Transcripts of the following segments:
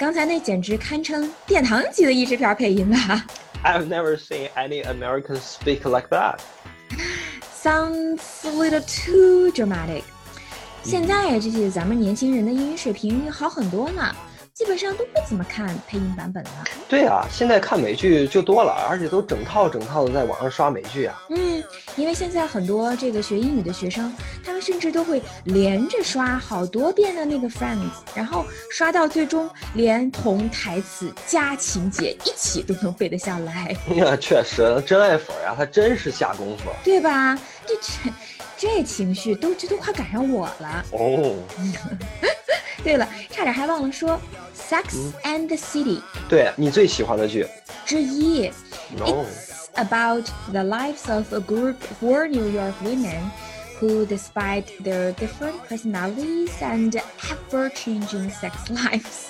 刚才那简直堪称殿堂级的译制片配音吧 I've never seen any Americans speak like that. Sounds a little too dramatic。现在这些咱们年轻人的英语水平好很多呢，基本上都不怎么看配音版本了。对啊，现在看美剧就多了，而且都整套整套的在网上刷美剧啊。嗯，因为现在很多这个学英语的学生，他们甚至都会连着刷好多遍的那个 Friends，然后刷到最终连同台词加情节一起都能背得下来，那确实，真爱粉呀，他真是下功夫对吧？这这这情绪都这都快赶上我了。哦。对了，差点还忘了说《Sex and the City》对你最喜欢的剧之一。？No，It's about the lives of a group of four New York women who, despite their different personalities and ever changing sex lives,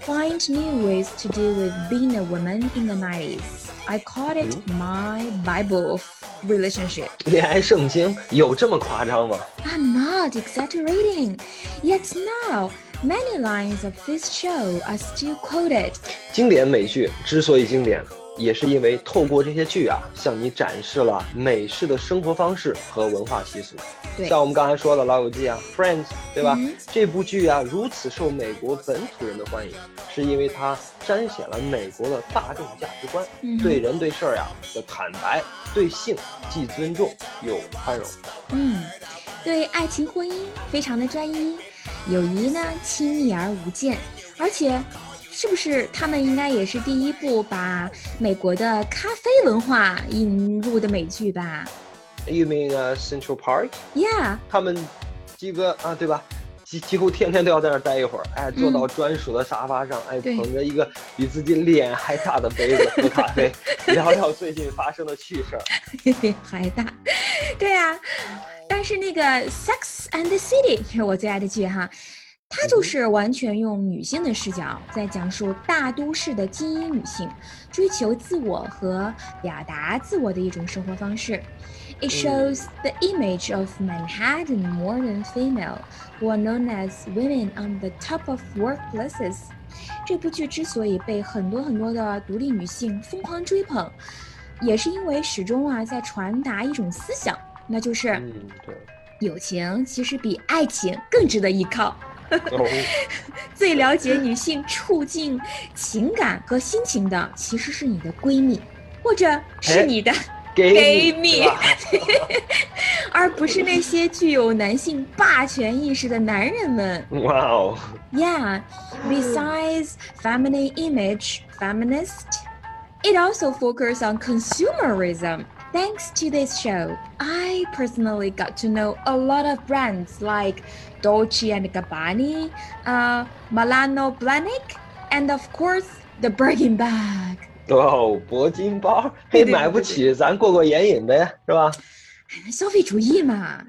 find new ways to deal with being a woman in the 90s. I called it my Bible of relationship. 恋爱圣经有这么夸张吗？ I'm not exaggerating. Yet now, many lines of this show are still quoted. 经典美剧之所以经典， 也是因为透过这些剧啊，向你展示了美式的生活方式和文化习俗。像我们刚才说的《老友记》啊，《Friends》，对吧？嗯这部剧啊，如此受美国本土人的欢迎，是因为它彰显了美国的大众价值观，嗯对人对事儿呀的坦白，对性既尊重又宽容。嗯，对爱情婚姻非常的专一，友谊呢亲密而无间，而且，是不是他们应该也是第一部把美国的咖啡文化引入的美剧吧 You mean 呃 Central Park？？Yeah，他们几个啊，对吧？几几乎天天都要在那儿待一会儿，哎，坐到专属的沙发上，哎，捧着一个比自己脸还大的杯子喝咖啡，聊聊最近发生的趣事儿。还大，对啊，但是那个《Sex and the City》是我最爱的剧哈，它就是完全用女性的视角在讲述大都市的精英女性追求自我和表达自我的一种生活方式。It shows the image of Manhattan modern female who are known as women on the top of workplaces。这部剧之所以被很多很多的独立女性疯狂追捧，也是因为始终啊在传达一种思想，那就是嗯，对。友情其实比爱情更值得依靠。哦，最了解女性处境、情感和心情的，其实是你的闺蜜，或者是哎你的，给给你是吧而不是那些具有男性霸权意识的男人们。哇哦，Yeah, besides feminine image, feminist, it also focuses on consumerism. Thanks to this show, I personally got to know a lot of brands like Dolce and Gabbana, uh, Milano Blahnik, and of course the Birkin bag. 哇哦，铂金包，嘿，对对买不起，咱过过眼瘾呗，是吧？消费主义嘛。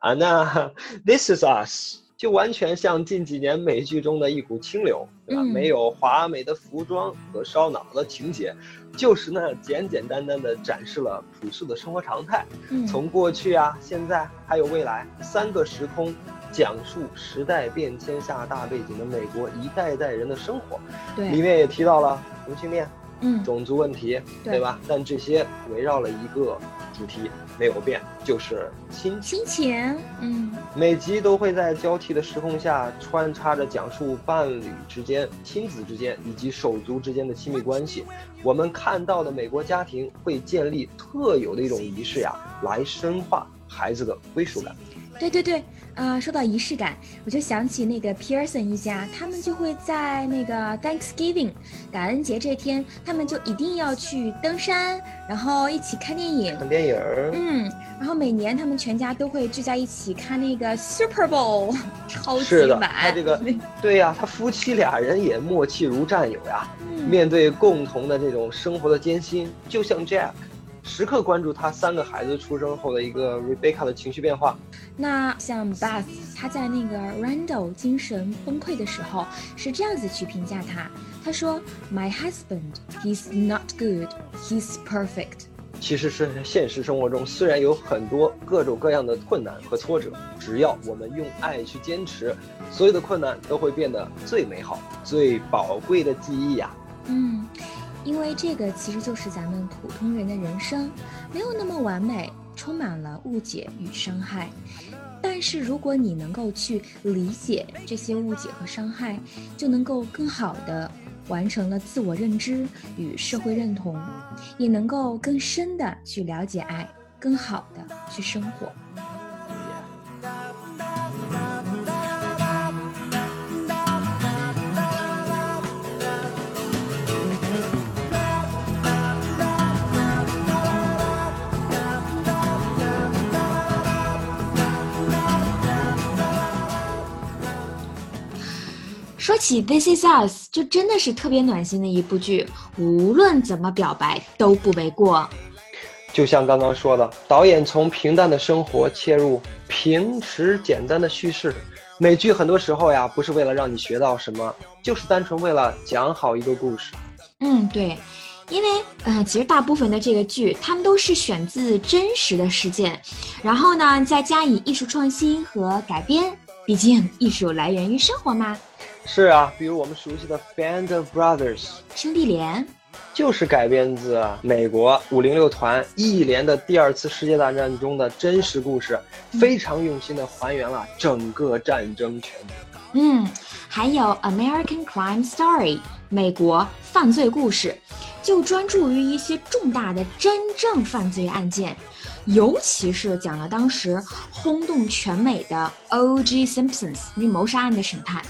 啊，那 This Is Us 就完全像近几年美剧中的一股清流，对吧？嗯没有华美的服装和烧脑的情节，就是那简简单单的展示了朴素的生活常态。嗯，从过去啊、现在还有未来三个时空，讲述时代变迁下大背景的美国一代代人的生活。里，面也提到了同性恋、嗯，种族问题，对对吧？但这些围绕了一个主题，没有变，就是亲情。亲情，嗯每集都会在交替的时空下穿插着讲述伴侣之间、亲子之间以及手足之间的亲密关系。我们看到的美国家庭会建立特有的一种仪式呀，来深化孩子的归属感。对对对，呃，说到仪式感，我就想起那个 Pearson 一家，他们就会在那个 Thanksgiving 感恩节这天，他们就一定要去登山，然后一起看电影。看电影儿，嗯，然后每年他们全家都会聚在一起看那个 Super Bowl 超级是的，碗。他这个 对呀，他夫妻俩人也默契如战友呀。嗯面对共同的这种生活的艰辛，就像 Jack，时刻关注他三个孩子出生后的一个 Rebecca 的情绪变化。那像 Beth，他在那个 Randall 精神崩溃的时候是这样子去评价他，他说：“My husband, he's not good, he's perfect。”其实是现实生活中虽然有很多各种各样的困难和挫折，只要我们用爱去坚持，所有的困难都会变得最美好、最宝贵的记忆呀。嗯，因为这个其实就是咱们普通人的人生，没有那么完美，充满了误解与伤害。但是如果你能够去理解这些误解和伤害，就能够更好的。完成了自我认知与社会认同，也能够更深的去了解爱，更好的去生活。说起《This Is Us》，就真的是特别暖心的一部剧，无论怎么表白都不为过。就像刚刚说的，导演从平淡的生活切入，平时简单的叙事。美剧很多时候呀，不是为了让你学到什么，就是单纯为了讲好一个故事。嗯，对，因为呃，其实大部分的这个剧，他们都是选自真实的事件，然后呢，再加以艺术创新和改编。毕竟艺术来源于生活嘛。是啊，比如我们熟悉的《Band of Brothers》兄弟连，就是改编自美国五零六团一连的第二次世界大战中的真实故事，非常用心的还原了整个战争全景。嗯，还有《American Crime Story》美国犯罪故事，就专注于一些重大的真正犯罪案件。尤其是讲了当时轰动全美的 O.G. Simpsons 那谋杀案的审判，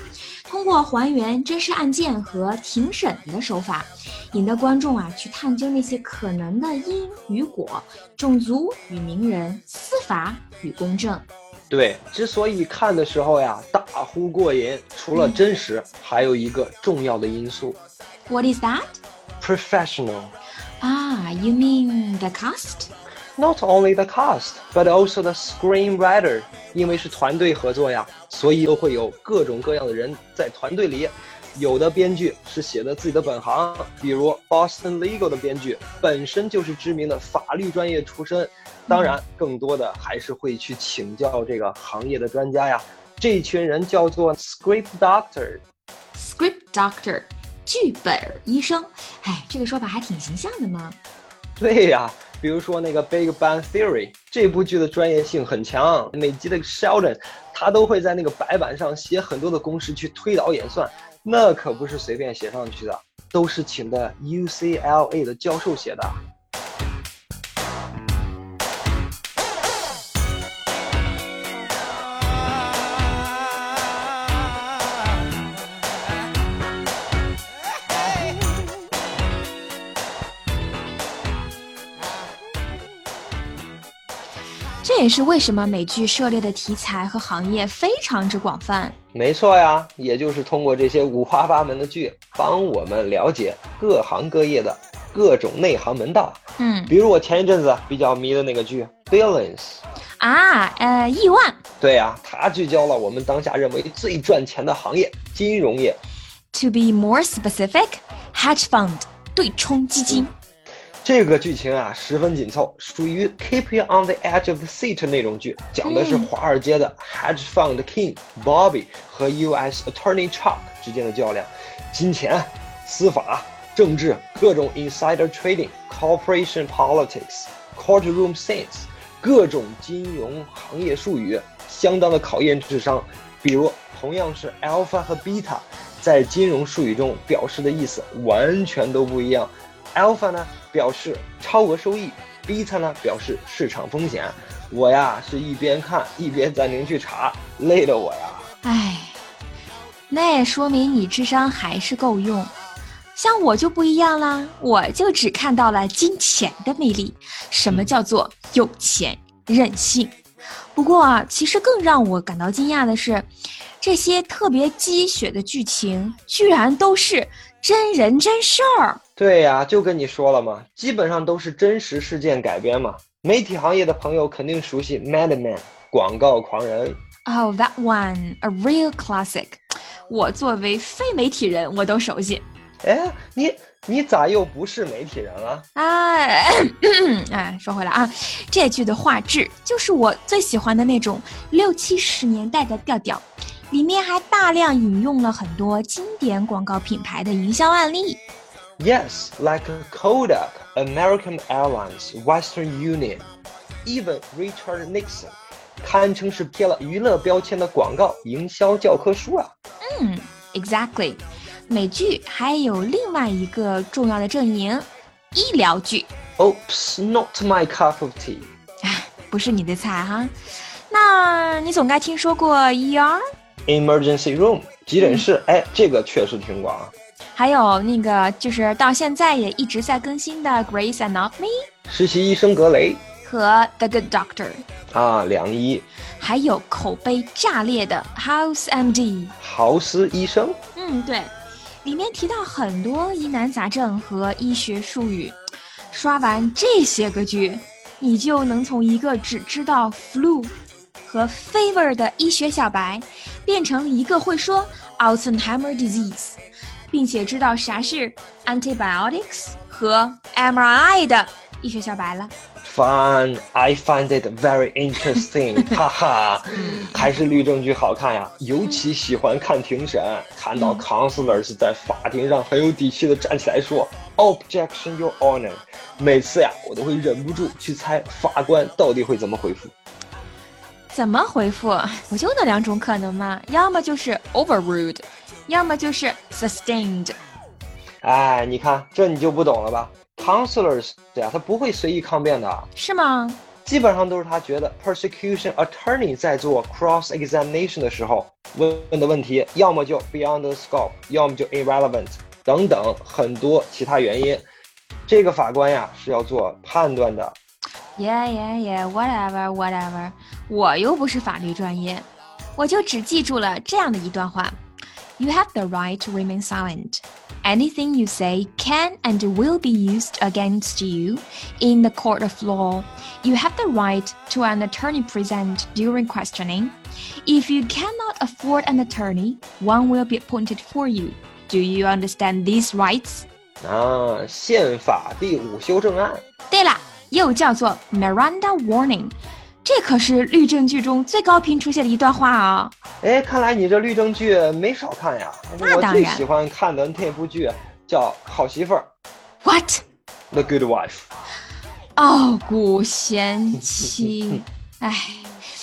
通过还原真实案件和庭审的手法，引得观众啊去探究那些可能的因与果、种族与名人、司法与公正。对，之所以看的时候呀大呼过瘾，除了真实，还有一个重要的因素。What is that? Professional. Ah, you mean the cast? Not only the cast, but also the screenwriter，因为是团队合作呀，所以都会有各种各样的人在团队里。有的编剧是写的自己的本行，比如 Boston Legal 的编剧本身就是知名的法律专业出身。当然，更多的还是会去请教这个行业的专家呀。这群人叫做 script doctor。script doctor，剧本医生。哎，这个说法还挺形象的嘛。对呀。比如说那个《Big Bang Theory》这部剧的专业性很强，每集的 Sheldon 他都会在那个白板上写很多的公式去推导演算，那可不是随便写上去的，都是请的 UCLA 的教授写的。这也是为什么美剧涉猎的题材和行业非常之广泛。没错呀，也就是通过这些五花八门的剧，帮我们了解各行各业的各种内行门道。嗯，比如我前一阵子比较迷的那个剧《Billions》啊，呃，亿万。对呀，它聚焦了我们当下认为最赚钱的行业——金融业。To be more specific, hedge fund 对冲基金。这个剧情啊十分紧凑，属于 keep you on the edge of the seat 那种剧，讲的是华尔街的 hedge fund king Bobby 和 U.S. Attorney Chuck 之间的较量，金钱、司法、政治，各种 insider trading、corporation politics、courtroom scenes，各种金融行业术语，相当的考验智商。比如，同样是 alpha 和 beta，在金融术语中表示的意思完全都不一样。Alpha 呢？表示超额收益，beta 呢表示市场风险。我呀是一边看一边暂停去查，累的我呀。唉，那也说明你智商还是够用。像我就不一样啦，我就只看到了金钱的魅力。什么叫做有钱任性？不过啊，其实更让我感到惊讶的是，这些特别鸡血的剧情居然都是真人真事儿。对呀，就跟你说了嘛，基本上都是真实事件改编嘛。媒体行业的朋友肯定熟悉《Mad Men》广告狂人。Oh, that one, a real classic。我作为非媒体人，我都熟悉。哎，你你咋又不是媒体人了？哎，哎，说回来啊，这句的画质就是我最喜欢的那种六七十年代的调调，里面还大量引用了很多经典广告品牌的营销案例。Yes, like Kodak, American Airlines, Western Union, even Richard Nixon，堪称是贴了娱乐标签的广告营销教科书啊。嗯，exactly。美剧还有另外一个重要的阵营，医疗剧。 Oops, not my cup of tea。哎，不是你的菜哈。那你总该听说过 ER， Emergency room，急诊室，哎，这个确实听过啊。 还有那个就是到现在也一直在更新的 Grace Anatomy 实习医生格雷和 The Good Doctor，啊，良医，还有口碑炸裂的 House MD。豪斯医生。嗯，对，里面提到很多疑难杂症和医学术语。刷完这些个剧，你就能从一个只知道 flu 和 fever 的医学小白，变成一个会说 Alzheimer disease，并且知道啥是 antibiotics 和 MRI 的医学小白了。Fun, I find it very interesting，哈哈，还是律政剧好看呀，尤其喜欢看庭审，看到 counselors 在法庭上很有底气的站起来说 Objection, Your Honor，每次呀，我都会忍不住去猜法官到底会怎么回复。怎么回复？不就那两种可能吗？要么就是 overruled，要么就是 sustained。哎，你看这你就不懂了吧？Counselors 呀，他不会随意抗辩的，是吗？基本上都是他觉得 prosecution attorney 在做 cross examination 的时候问问的问题，要么就 beyond the scope，要么就 irrelevant 等等很多其他原因。这个法官呀是要做判断的。Yeah, yeah, yeah, whatever, whatever。我又不是法律专业，我就只记住了这样的一段话 ：You have the right to remain silent. Anything you say can and will be used against you in the court of law. You have the right to an attorney present during questioning. If you cannot afford an attorney, one will be appointed for you. Do you understand these rights? 啊，宪法第五修正案。对了，又叫做 Miranda Warning， 这可是律政剧中最高频出现的一段话啊、哎，看来你这律政剧没少看呀。我那当然最喜欢看的那部剧叫《好媳妇儿 What？》，The Good Wife。傲骨贤妻，哎，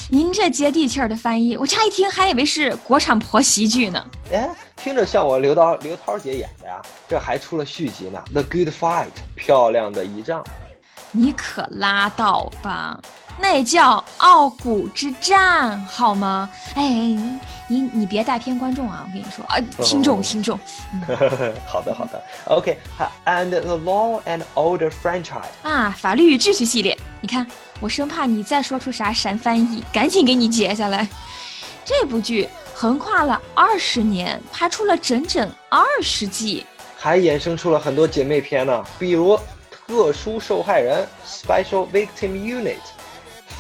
您这接地气儿的翻译，我乍一听还以为是国产婆媳剧呢。哎，听着像我刘涛刘涛姐演的呀，这还出了续集呢，《The Good Fight》，漂亮的一仗。你可拉倒吧，那叫傲骨之战，好吗？哎，你你你别带偏观众啊！我跟你说啊，听众听众 好的好的，OK，and、the Law and Order franchise。啊，法律与秩序系列，你看，我生怕你再说出啥闪翻译，赶紧给你截下来。这部剧横跨了二十年，拍出了整整二十季。还衍生出了很多姐妹篇呢，比如特殊受害人 （Special Victim Unit）、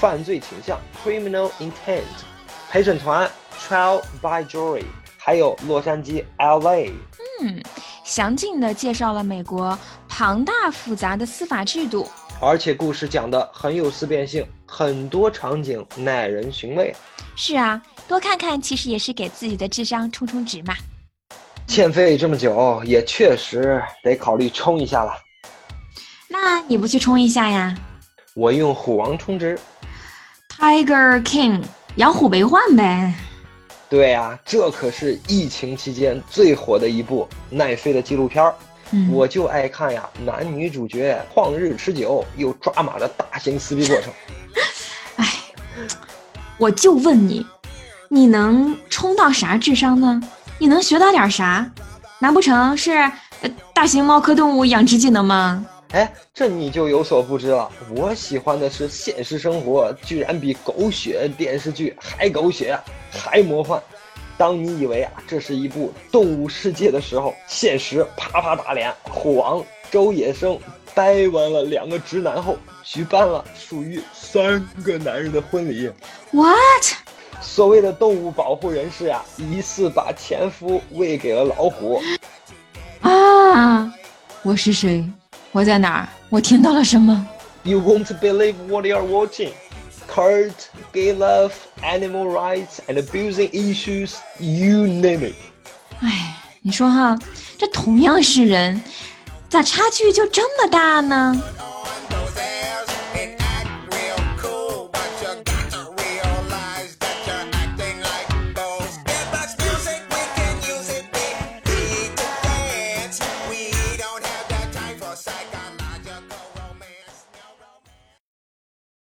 犯罪倾向 （Criminal Intent）、陪审团 （Trial by Jury），还有洛杉矶 （LA）。嗯，详尽的介绍了美国庞大复杂的司法制度。而且故事讲的很有思辨性，很多场景耐人寻味。是啊，多看看其实也是给自己的智商充充值嘛。欠费这么久，也确实得考虑充一下了。那你不去充一下呀我用虎王充值。？Tiger King，养虎为患呗。对呀、这可是疫情期间最火的一部奈飞的纪录片儿。嗯，我就爱看呀，男女主角旷日持久又抓马的大型撕逼过程。哎，我就问你，你能冲到啥智商呢？你能学到点啥？难不成是呃大型猫科动物养殖技能吗？哎，这你就有所不知了。我喜欢的是现实生活，居然比狗血电视剧还狗血，还魔幻。当你以为啊这是一部动物世界的时候，现实啪啪打脸。虎王周野生掰弯了两个直男后，举办了属于三个男人的婚礼。What？所谓的动物保护人士呀、疑似把前夫喂给了老虎。啊，我是谁？我在哪儿？我听到了什么？You won't believe what you are watching. Cult, gay love, animal rights, and abusing issues, you name it. 哎，你说哈，这同样是人，咋差距就这么大呢？